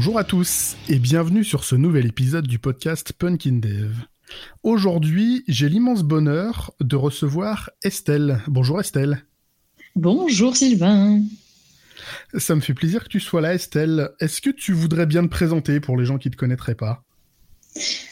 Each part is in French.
Bonjour à tous et bienvenue sur ce nouvel épisode du podcast Punkin Dev. Aujourd'hui, j'ai l'immense bonheur de recevoir Estelle. Bonjour Estelle. Bonjour Sylvain. Ça me fait plaisir que tu sois là Estelle. Est-ce que tu voudrais bien te présenter pour les gens qui ne te connaîtraient pas?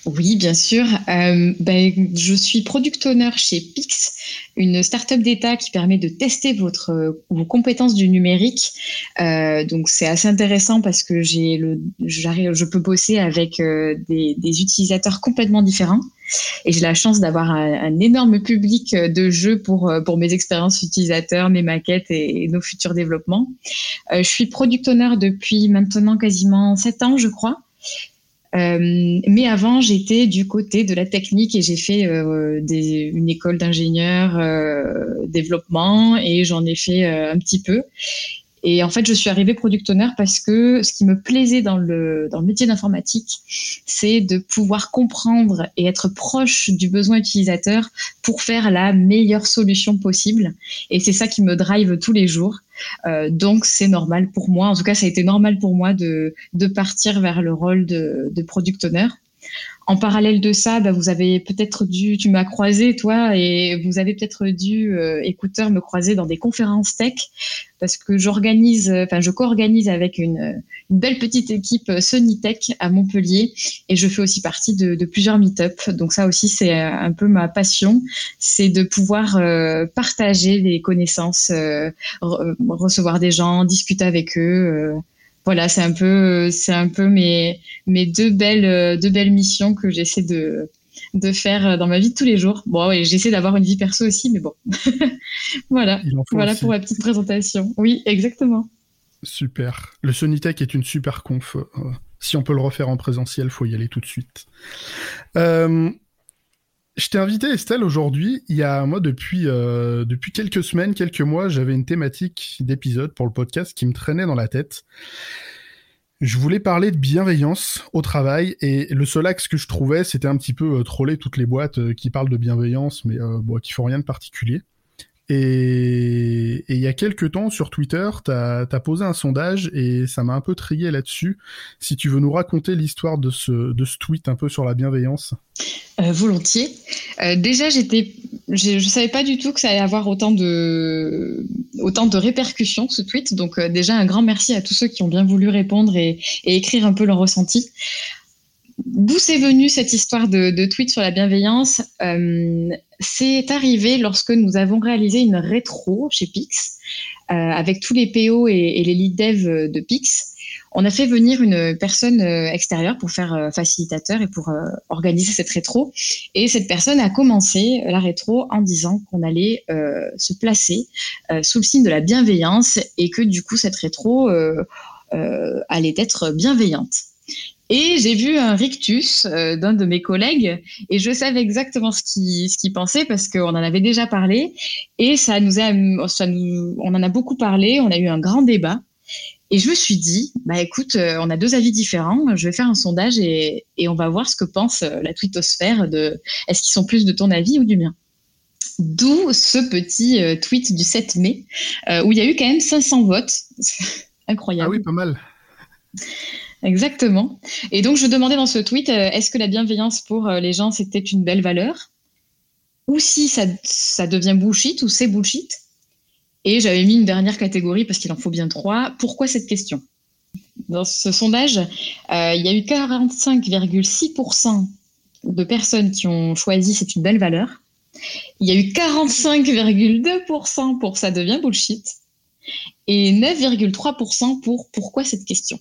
Oui, bien sûr. Euh, ben, je suis product owner chez Pix, une startup d'État qui permet de tester votre, vos compétences du numérique. Euh, donc, c'est assez intéressant parce que j'ai le, je peux bosser avec euh, des, utilisateurs complètement différents. Et j'ai la chance d'avoir un, énorme public de jeux pour, mes expériences utilisateurs, mes maquettes et, et nos futurs développements. je suis product owner depuis maintenant quasiment sept ans, je crois. Euh, mais avant, j'étais du côté de la technique et j'ai fait euh, une école d'ingénieur euh, développement et j'en ai fait un petit peu. Et en fait, je suis arrivée product owner parce que ce qui me plaisait dans le, dans le métier d'informatique, c'est de pouvoir comprendre et être proche du besoin utilisateur pour faire la meilleure solution possible. Et c'est ça qui me drive tous les jours. Euh, donc, c'est normal pour moi. En tout cas, ça a été normal pour moi de, de partir vers le rôle de, de product owner. En parallèle de ça, bah, vous avez peut-être dû, tu m'as croisé toi, et vous avez peut-être dû, euh, me croiser dans des conférences tech, parce que j'organise, enfin je co-organise avec une, belle petite équipe Sony Tech à Montpellier, et je fais aussi partie de, plusieurs meet-up. Donc ça aussi c'est un peu ma passion, c'est de pouvoir euh, partager les connaissances, euh, recevoir des gens, discuter avec eux euh, voilà, c'est un peu, c'est un peu mes, mes deux belles, deux belles missions que j'essaie de, de faire dans ma vie de tous les jours. Bon, et j'essaie d'avoir une vie perso aussi, mais bon. voilà, voilà pour ma petite présentation. Oui, exactement. Super. Le Sony Tech est une super conf. Euh, si on peut le refaire en présentiel, faut y aller tout de suite. Euh, je t'ai invité Estelle aujourd'hui. Il y a moi depuis euh, depuis quelques semaines, quelques mois, j'avais une thématique d'épisode pour le podcast qui me traînait dans la tête. Je voulais parler de bienveillance au travail et le seul axe que je trouvais, c'était un petit peu euh, troller toutes les boîtes euh, qui parlent de bienveillance, mais bon, qui font rien de particulier. Et, il y a quelques temps sur Twitter, tu as, posé un sondage et ça m'a un peu trié là-dessus. Si tu veux nous raconter l'histoire de ce, de ce tweet un peu sur la bienveillance. Euh, volontiers. Euh, déjà, j'étais, je ne savais pas du tout que ça allait avoir autant de, autant de répercussions ce tweet. Donc euh, déjà un grand merci à tous ceux qui ont bien voulu répondre et, et écrire un peu leur ressenti. D'où c'est venu cette histoire de, tweet sur la bienveillance euh, C'est arrivé lorsque nous avons réalisé une rétro chez Pix euh, avec tous les PO et, les lead dev de Pix. On a fait venir une personne euh, extérieure pour faire facilitateur et pour organiser cette rétro. Et cette personne a commencé la rétro en disant qu'on allait se placer sous le signe de la bienveillance et que du coup cette rétro allait être bienveillante. Et j'ai vu un rictus euh, d'un de mes collègues et je savais exactement ce qu'il pensait parce qu'on en avait déjà parlé et ça nous, on en a beaucoup parlé, on a eu un grand débat et je me suis dit bah écoute, euh, on a deux avis différents, je vais faire un sondage et, et on va voir ce que pense euh, la twittosphère de est-ce qu'ils sont plus de ton avis ou du mien? D'où ce petit tweet du 7 mai où il y a eu quand même 500 votes. Incroyable. Ah oui, pas mal. Exactement. Et donc, je demandais dans ce tweet, euh, est-ce que la bienveillance pour euh, les gens, c'était une belle valeur? Ou si ça, ça devient bullshit ou c'est bullshit? Et j'avais mis une dernière catégorie parce qu'il en faut bien trois. Pourquoi cette question? Dans ce sondage, euh, il y a eu 45,6% de personnes qui ont choisi c'est une belle valeur. Il y a eu 45,2% pour ça devient bullshit. Et 9,3% pour pourquoi cette question?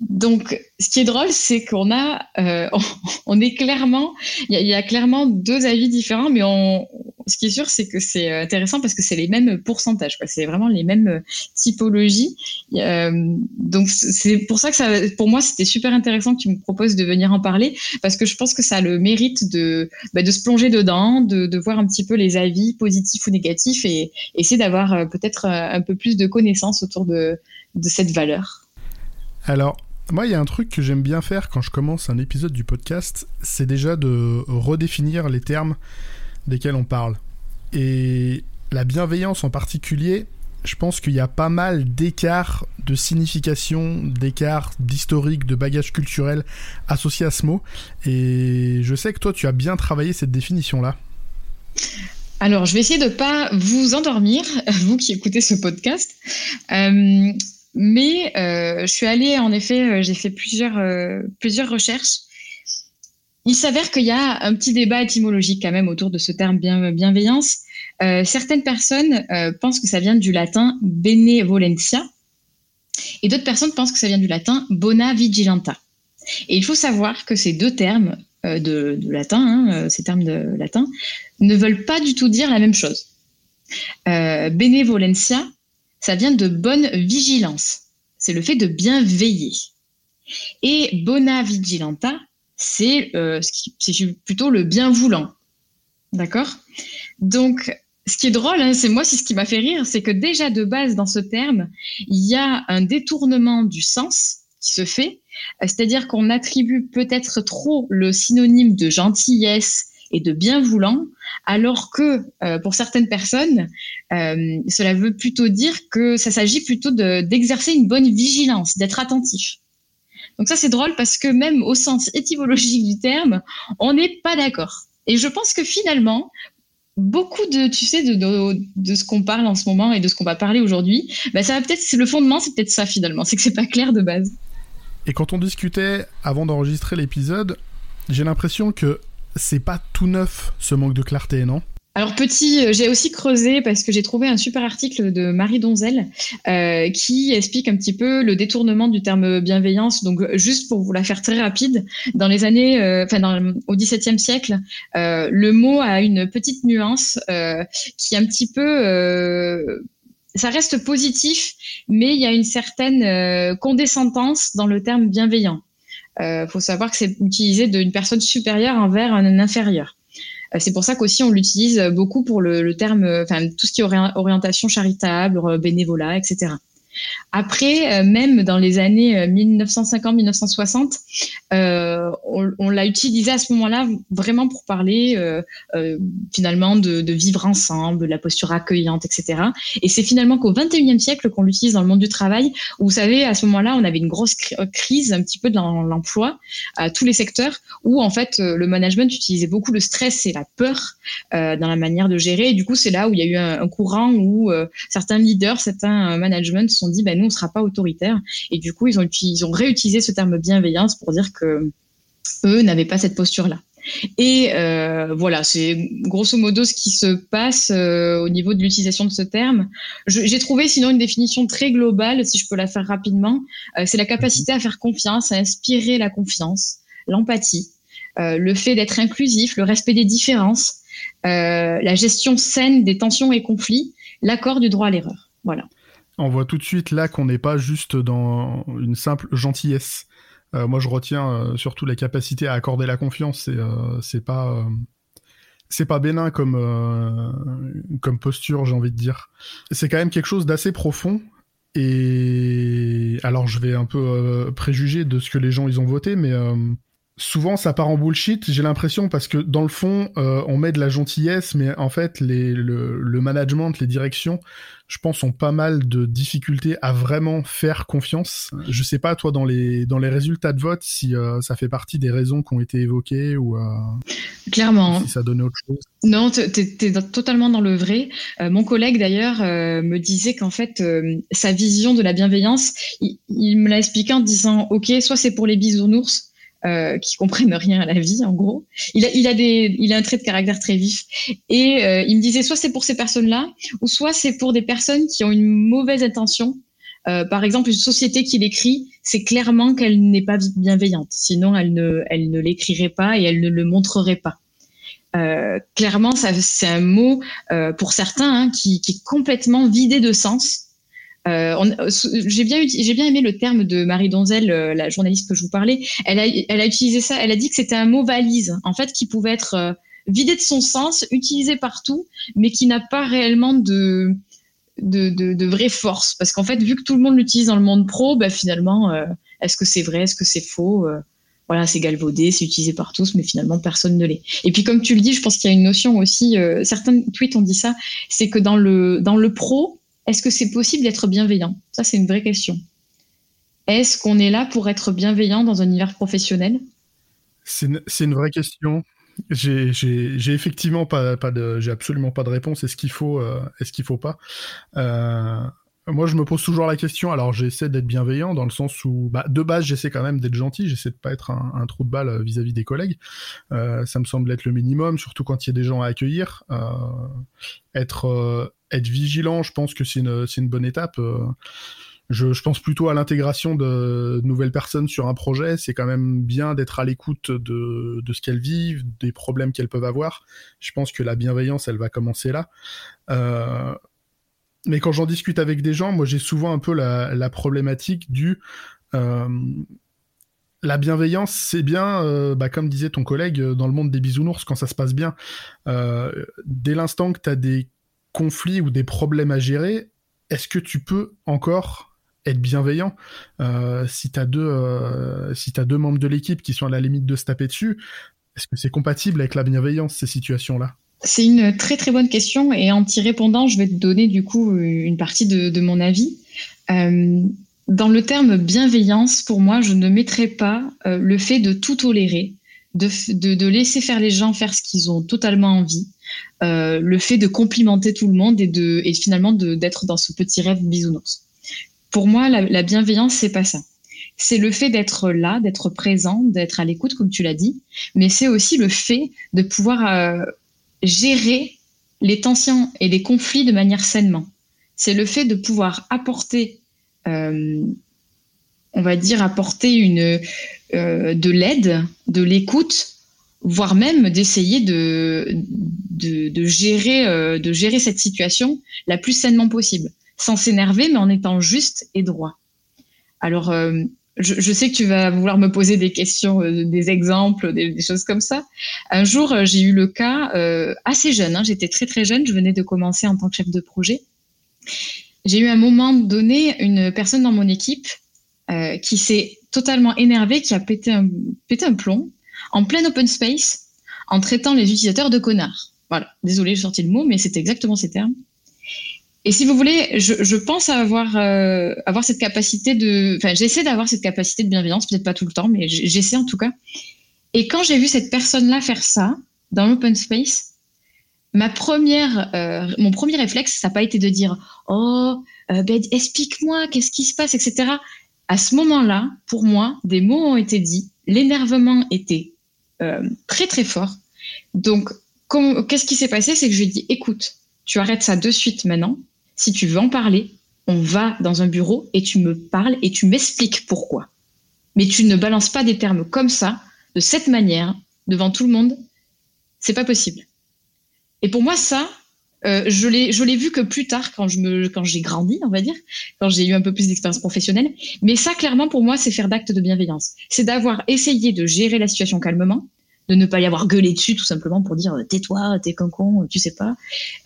Donc, ce qui est drôle, c'est qu'on a, euh, on, est clairement, il y, a clairement deux avis différents, mais on, ce qui est sûr, c'est que c'est intéressant parce que c'est les mêmes pourcentages, C'est vraiment les mêmes typologies. Euh, donc, c'est pour ça que ça, pour moi, c'était super intéressant que tu me proposes de venir en parler parce que je pense que ça a le mérite de, bah, de se plonger dedans, de, de, voir un petit peu les avis positifs ou négatifs et essayer d'avoir euh, peut-être euh, un peu plus de connaissances autour de, de cette valeur. Alors, moi, il y a un truc que j'aime bien faire quand je commence un épisode du podcast, c'est déjà de redéfinir les termes desquels on parle. Et la bienveillance en particulier, je pense qu'il y a pas mal d'écarts de signification, d'écart, d'historique, de bagage culturel associé à ce mot. Et je sais que toi, tu as bien travaillé cette définition-là. Alors, je vais essayer de ne pas vous endormir, vous qui écoutez ce podcast. Euh, mais euh, je suis allée, en effet, euh, j'ai fait plusieurs, plusieurs recherches. Il s'avère qu'il y a un petit débat étymologique quand même autour de ce terme bienveillance. certaines personnes pensent que ça vient du latin benevolentia et d'autres personnes pensent que ça vient du latin bona vigilanta. Et il faut savoir que ces deux termes euh, de, latin, hein, euh, ces termes de latin, ne veulent pas du tout dire la même chose. Euh, benevolencia, ça vient de bonne vigilance. C'est le fait de bien veiller. Et bona vigilanta, c'est plutôt le bien voulant. D'accord? Donc, ce qui est drôle, hein, c'est moi, c'est ce qui m'a fait rire, c'est que déjà de base dans ce terme, il y a un détournement du sens qui se fait, c'est-à-dire qu'on attribue peut-être trop le synonyme de gentillesse et de bienvoulant, alors que euh, pour certaines personnes, euh, cela veut plutôt dire que ça s'agit plutôt d'exercer une bonne vigilance, d'être attentif. Donc ça c'est drôle parce que même au sens étymologique du terme, on n'est pas d'accord. Et je pense que finalement, beaucoup de, tu sais, de, ce qu'on parle en ce moment et de ce qu'on va parler aujourd'hui, bah ça va peut-être, le fondement, c'est peut-être ça finalement, c'est que c'est pas clair de base. Et quand on discutait avant d'enregistrer l'épisode, j'ai l'impression que c'est pas tout neuf ce manque de clarté, non? Alors petit, euh, j'ai aussi creusé parce que j'ai trouvé un super article de Marie Donzel euh, qui explique un petit peu le détournement du terme bienveillance. Donc juste pour vous la faire très rapide, dans les années, euh, enfin au XVIIe siècle, le mot a une petite nuance qui est un petit peu ça reste positif, mais il y a une certaine condescendance dans le terme bienveillant. Euh, faut savoir que c'est utilisé d'une personne supérieure envers un inférieur. Euh, c'est pour ça qu'aussi on l'utilise beaucoup pour le, le terme, enfin tout ce qui est orientation charitable, bénévolat, etc. Après, euh, même dans les années 1950-1960, euh, euh, on, l'a utilisé à ce moment-là vraiment pour parler finalement de, vivre ensemble, de la posture accueillante, etc. Et c'est finalement qu'au 21e siècle qu'on l'utilise dans le monde du travail, où vous savez, à ce moment-là, on avait une grosse crise un petit peu dans l'emploi, à tous les secteurs, où en fait le management utilisait beaucoup le stress et la peur dans la manière de gérer. Et du coup, c'est là où il y a eu un, courant où certains leaders, certains managements sont dit, ben, nous, on sera pas autoritaire. Et du coup, ils ont, ils ont réutilisé ce terme bienveillance pour dire que eux n'avaient pas cette posture-là. Et euh, voilà, c'est grosso modo ce qui se passe euh, au niveau de l'utilisation de ce terme. J'ai trouvé sinon une définition très globale, si je peux la faire rapidement. Euh, c'est la capacité à faire confiance, à inspirer la confiance, l'empathie, le fait d'être inclusif, le respect des différences, la gestion saine des tensions et conflits, l'accord du droit à l'erreur. Voilà. On voit tout de suite là qu'on n'est pas juste dans une simple gentillesse. Euh, moi, je retiens euh, surtout la capacité à accorder la confiance. C'est euh, pas pas bénin comme comme posture, j'ai envie de dire. C'est quand même quelque chose d'assez profond. Et alors, je vais un peu préjuger de ce que les gens ils ont voté, mais souvent ça part en bullshit, j'ai l'impression, parce que dans le fond, euh, on met de la gentillesse, mais en fait, les, le, management, les directions, je pense, ont pas mal de difficultés à vraiment faire confiance. Je sais pas, toi, dans les, dans les résultats de vote, si euh, ça fait partie des raisons qui ont été évoquées ou euh, Clairement. si ça donnait autre chose. Non, tu es, totalement dans le vrai. mon collègue, d'ailleurs, me disait qu'en fait, sa vision de la bienveillance, il, il me l'a expliqué en disant, OK, soit c'est pour les bisounours, euh, qui comprennent rien à la vie, en gros. Il a, il a des, il a un trait de caractère très vif. Et euh, il me disait soit c'est pour ces personnes-là, ou soit c'est pour des personnes qui ont une mauvaise intention. Euh, par exemple, une société qui l'écrit, c'est clairement qu'elle n'est pas bienveillante. Sinon, elle ne, elle ne l'écrirait pas et elle ne le montrerait pas. Euh, clairement, ça, c'est un mot euh, pour certains hein, qui, qui est complètement vidé de sens euh, euh, j'ai bien, aimé le terme de Marie Donzel, euh, la journaliste que je vous parlais. Elle a, utilisé ça. Elle a dit que c'était un mot valise, en fait, qui pouvait être vidé de son sens, utilisé partout, mais qui n'a pas réellement de, vraie force. Parce qu'en fait, vu que tout le monde l'utilise dans le monde pro, bah, finalement, est-ce que c'est vrai, est-ce que c'est faux Voilà, c'est galvaudé, c'est utilisé par tous, mais finalement, personne ne l'est. Et puis, comme tu le dis, je pense qu'il y a une notion aussi, certains tweets ont dit ça, c'est que dans le pro, est-ce que c'est possible d'être bienveillant? Ça, c'est une vraie question. est-ce qu'on est là pour être bienveillant dans un univers professionnel? C'est une, vraie question. J'ai effectivement pas, absolument pas de réponse. Est-ce qu'il faut, euh, est-ce qu'il faut pas? Euh, Moi, je me pose toujours la question. Alors, j'essaie d'être bienveillant dans le sens où, bah, de base, j'essaie quand même d'être gentil. J'essaie de pas être un, trou de balle vis-à-vis des collègues. Euh, ça me semble être le minimum, surtout quand il y a des gens à accueillir. être, être vigilant, je pense que c'est une, une bonne étape. Je, pense plutôt à l'intégration de, nouvelles personnes sur un projet. C'est quand même bien d'être à l'écoute de, ce qu'elles vivent, des problèmes qu'elles peuvent avoir. Je pense que la bienveillance, elle va commencer là. Euh, mais quand j'en discute avec des gens, moi j'ai souvent un peu la, problématique du... Euh, la bienveillance, c'est bien, euh, bah, comme disait ton collègue, dans le monde des bisounours, quand ça se passe bien. dès l'instant que tu as des conflits ou des problèmes à gérer, est-ce que tu peux encore être bienveillant. Euh, si tu as, euh, si as deux membres de l'équipe qui sont à la limite de se taper dessus, est-ce que c'est compatible avec la bienveillance, ces situations-là? C'est une très très bonne question et en t'y répondant, je vais te donner du coup une partie de, mon avis. Euh, dans le terme bienveillance, pour moi, je ne mettrais pas le fait de tout tolérer, de, de, laisser faire les gens faire ce qu'ils ont totalement envie, le fait de complimenter tout le monde et, de, finalement d'être dans ce petit rêve bisounours. Pour moi, la, bienveillance, c'est pas ça. C'est le fait d'être là, d'être présent, d'être à l'écoute, comme tu l'as dit, mais c'est aussi le fait de pouvoir euh, gérer les tensions et les conflits de manière sainement. C'est le fait de pouvoir apporter, euh, on va dire, apporter une, euh, de l'aide, de l'écoute, voire même d'essayer de, de, gérer, de gérer cette situation la plus sainement possible sans s'énerver, mais en étant juste et droit. Alors, euh, je, sais que tu vas vouloir me poser des questions, euh, des exemples, des, choses comme ça. Un jour, euh, j'ai eu le cas assez jeune, hein, j'étais très très jeune, je venais de commencer en tant que chef de projet. J'ai eu un moment donné une personne dans mon équipe qui s'est totalement énervée, qui a pété un, pété un plomb en plein open space en traitant les utilisateurs de connards. Voilà, désolé, j'ai sorti le mot, mais c'était exactement ces termes. Et si vous voulez, je, pense avoir, euh, avoir cette capacité de. Enfin, j'essaie d'avoir cette capacité de bienveillance, peut-être pas tout le temps, mais j'essaie en tout cas. Et quand j'ai vu cette personne-là faire ça dans l'open space, ma première, euh, mon premier réflexe, ça n'a pas été de dire Oh, euh, ben, explique-moi, qu'est-ce qui se passe, etc. À ce moment-là, pour moi, des mots ont été dits, l'énervement était très très fort. Donc, qu'est-ce qui s'est passé? C'est que je lui ai dit Écoute, tu arrêtes ça de suite maintenant. Si tu veux en parler, on va dans un bureau et tu me parles et tu m'expliques pourquoi. Mais tu ne balances pas des termes comme ça, de cette manière, devant tout le monde. C'est pas possible. Et pour moi, ça, euh, je l'ai vu que plus tard, quand j'ai grandi, on va dire, quand j'ai eu un peu plus d'expérience professionnelle. Mais ça, clairement, pour moi, c'est faire d'actes de bienveillance. C'est d'avoir essayé de gérer la situation calmement, de ne pas y avoir gueulé dessus tout simplement pour dire tais-toi, t'es con con, tu sais pas.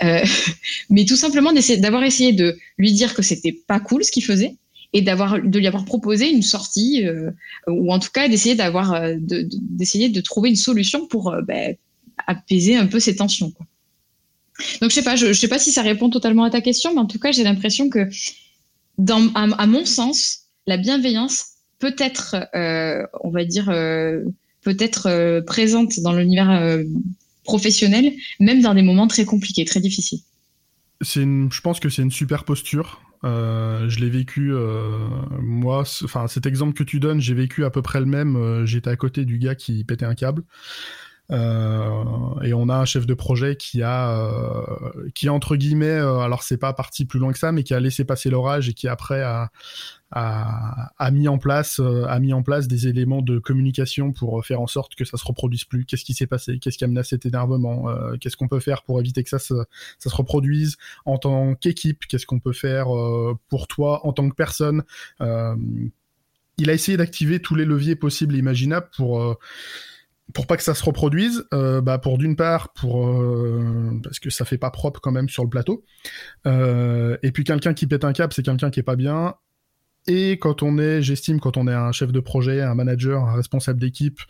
Euh, mais tout simplement d'avoir essayé de lui dire que c'était pas cool ce qu'il faisait et d'avoir de lui avoir proposé une sortie euh, ou en tout cas d'essayer d'avoir euh, d'essayer de, trouver une solution pour ben, apaiser un peu ces tensions. Quoi. Donc je sais pas, je, sais pas si ça répond totalement à ta question, mais en tout cas j'ai l'impression que à, mon sens la bienveillance peut être, on va dire peut-être euh, présente dans l'univers euh, professionnel, même dans des moments très compliqués, très difficiles. Je pense que c'est une super posture. Euh, je l'ai vécu, moi, enfin cet exemple que tu donnes, j'ai vécu à peu près le même. J'étais à côté du gars qui pétait un câble. Et on a un chef de projet qui a, qui entre guillemets, alors c'est pas parti plus loin que ça, mais qui a laissé passer l'orage et qui après a, a, mis en place euh, a mis en place des éléments de communication pour faire en sorte que ça se reproduise plus. Qu'est-ce qui s'est passé? Qu'est-ce qui a mené cet énervement? Euh, Qu'est-ce qu'on peut faire pour éviter que ça se, ça se reproduise? En tant qu'équipe Qu'est-ce qu'on peut faire euh, pour toi? En tant que personne Il a essayé d'activer tous les leviers possibles et imaginables pour pour pas que ça se reproduise, bah pour d'une part, pour parce que ça fait pas propre quand même sur le plateau, et puis quelqu'un qui pète un câble, c'est quelqu'un qui est pas bien, et quand on est, j'estime, quand on est un chef de projet, un manager, un responsable d'équipe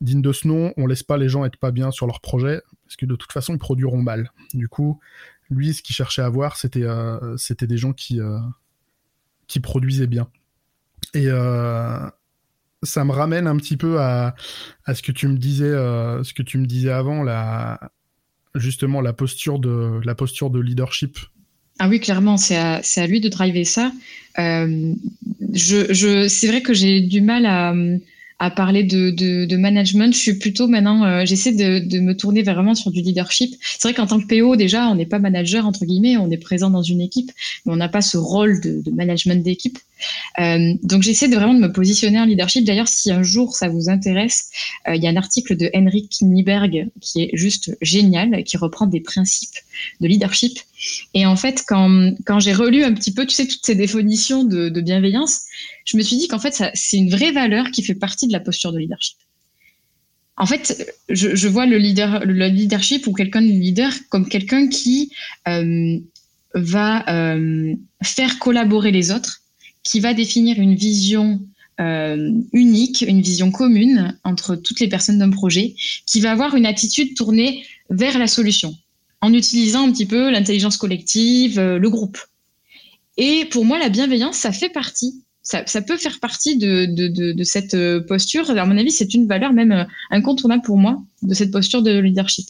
digne de ce nom, on laisse pas les gens être pas bien sur leur projet, parce que de toute façon, ils produiront mal. Du coup, lui, ce qu'il cherchait à avoir, c'était euh, c'était des gens qui, euh, qui produisaient bien. Et ça me ramène un petit peu à, ce que tu me disais, ce que tu me disais avant, justement la posture de la posture de leadership. Ah oui, clairement, c'est à, lui de driver ça. je, c'est vrai que j'ai du mal à, à parler de, de, de, management. Je suis plutôt maintenant, euh, j'essaie de, de, me tourner vraiment sur du leadership. C'est vrai qu'en tant que PO, déjà, on n'est pas manager, entre guillemets, on est présent dans une équipe, mais on n'a pas ce rôle de, management d'équipe. Euh, donc j'essaie de vraiment de me positionner en leadership. D'ailleurs, si un jour ça vous intéresse, euh, il y a un article de Henrik Nieberg qui est juste génial, qui reprend des principes de leadership. Et en fait, quand, quand j'ai relu un petit peu, tu sais, toutes ces définitions de bienveillance, je me suis dit qu'en fait, c'est une vraie valeur qui fait partie de la posture de leadership. En fait, je, vois le, leader, le leadership ou quelqu'un de leader comme quelqu'un qui euh, va euh, faire collaborer les autres, qui va définir une vision euh, unique, une vision commune entre toutes les personnes d'un projet, qui va avoir une attitude tournée vers la solution, en utilisant un petit peu l'intelligence collective, le groupe. Et pour moi, la bienveillance, ça fait partie ça, peut faire partie de, cette euh, posture. À mon avis, c'est une valeur même euh, incontournable pour moi de cette posture de leadership.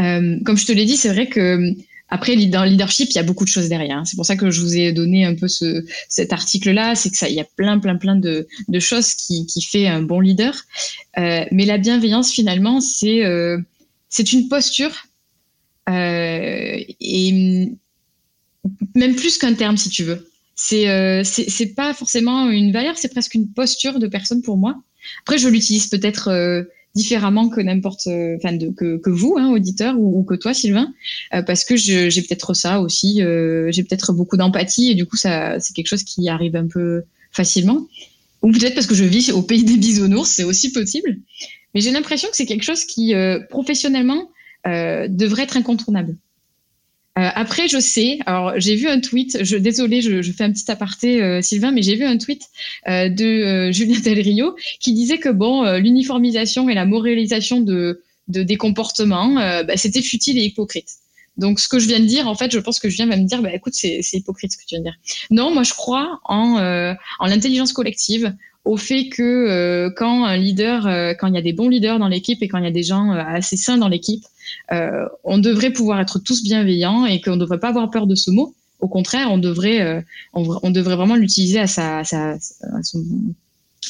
Euh, comme je te l'ai dit, c'est vrai que après, dans le leadership, il y a beaucoup de choses derrière. C'est pour ça que je vous ai donné un peu ce, cet article-là. C'est que il y a plein, plein, plein de, choses qui, qui fait un bon leader. mais la bienveillance, finalement, c'est une posture et même plus qu'un terme, si tu veux c'est euh, c'est pas forcément une valeur, c'est presque une posture de personne pour moi. Après, je l'utilise peut-être euh, différemment que n'importe, euh, enfin que, que vous, hein, auditeur, ou, que toi, Sylvain, euh, parce que j'ai peut-être ça aussi. j'ai peut-être beaucoup d'empathie et du coup, ça c'est quelque chose qui arrive un peu facilement. Ou peut-être parce que je vis au pays des bisounours, c'est aussi possible. Mais j'ai l'impression que c'est quelque chose qui, professionnellement, devrait être incontournable. Euh, après, je sais, alors j'ai vu un tweet, je, désolé, je, je fais un petit aparté, euh, Sylvain, mais j'ai vu un tweet euh, de Julien Del Rio qui disait que bon, l'uniformisation et la moralisation de, de des comportements, bah, c'était futile et hypocrite. Donc, ce que je viens de dire, en fait, je pense que Julien va me dire, bah, écoute, c'est hypocrite ce que tu viens de dire. Non, moi, je crois en, en l'intelligence collective, au fait que quand un leader, quand il y a des bons leaders dans l'équipe et quand il y a des gens assez sains dans l'équipe, euh, on devrait pouvoir être tous bienveillants et qu'on ne devrait pas avoir peur de ce mot. Au contraire, on devrait, euh, on, devrait vraiment l'utiliser à sa, à sa,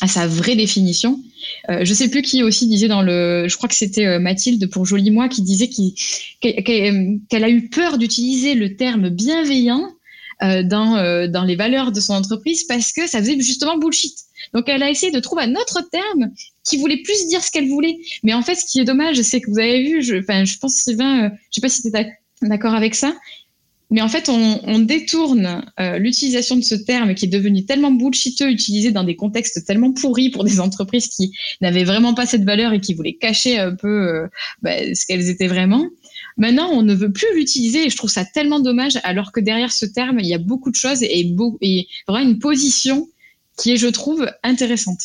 à sa vraie définition. Euh, je sais plus qui aussi disait dans le, je crois que c'était Mathilde pour Joli Moi qui disait qu'elle a eu peur d'utiliser le terme bienveillant dans, dans les valeurs de son entreprise parce que ça faisait justement bullshit. Donc elle a essayé de trouver un autre terme qui voulait plus dire ce qu'elle voulait. Mais en fait, ce qui est dommage, c'est que vous avez vu, je, pense Sylvain, euh, je sais pas si tu es d'accord avec ça, mais en fait, on, détourne euh, l'utilisation de ce terme qui est devenu tellement bullshiteux, utilisé dans des contextes tellement pourris pour des entreprises qui n'avaient vraiment pas cette valeur et qui voulaient cacher un peu euh, bah, ce qu'elles étaient vraiment. Maintenant, on ne veut plus l'utiliser et je trouve ça tellement dommage, alors que derrière ce terme, il y a beaucoup de choses et, et vraiment une position qui est, je trouve, intéressante.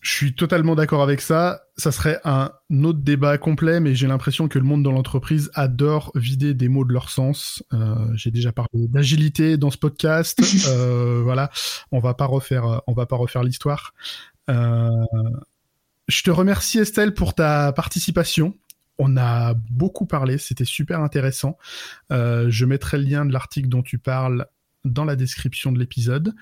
Je suis totalement d'accord avec ça. Ça serait un autre débat complet, mais j'ai l'impression que le monde dans l'entreprise adore vider des mots de leur sens. Euh, j'ai déjà parlé d'agilité dans ce podcast. euh, voilà, on va pas refaire, on va pas refaire l'histoire. Euh, je te remercie Estelle pour ta participation. On a beaucoup parlé, c'était super intéressant. Euh, je mettrai le lien de l'article dont tu parles dans la description de l'épisode.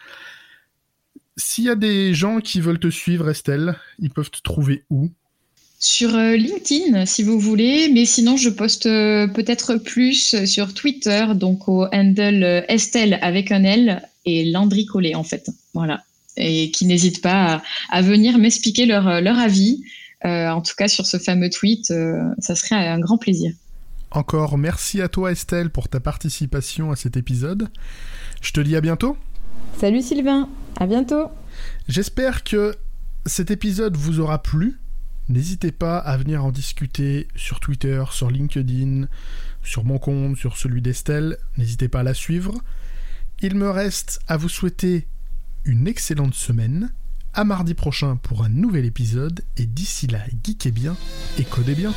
S'il y a des gens qui veulent te suivre, Estelle, ils peuvent te trouver où? Sur euh, LinkedIn, si vous voulez, mais sinon, je poste euh, peut-être plus sur Twitter, donc au handle euh, Estelle avec un L et Landry Collet, en fait. Voilà. Et qui n'hésitent pas à, venir m'expliquer leur, leur avis. en tout cas, sur ce fameux tweet, ça serait un grand plaisir. Encore merci à toi, Estelle, pour ta participation à cet épisode. Je te dis à bientôt. Salut Sylvain, à bientôt. J'espère que cet épisode vous aura plu. N'hésitez pas à venir en discuter sur Twitter, sur LinkedIn, sur mon compte, sur celui d'Estelle. N'hésitez pas à la suivre. Il me reste à vous souhaiter une excellente semaine. À mardi prochain pour un nouvel épisode. Et d'ici là, geekez bien et codez bien.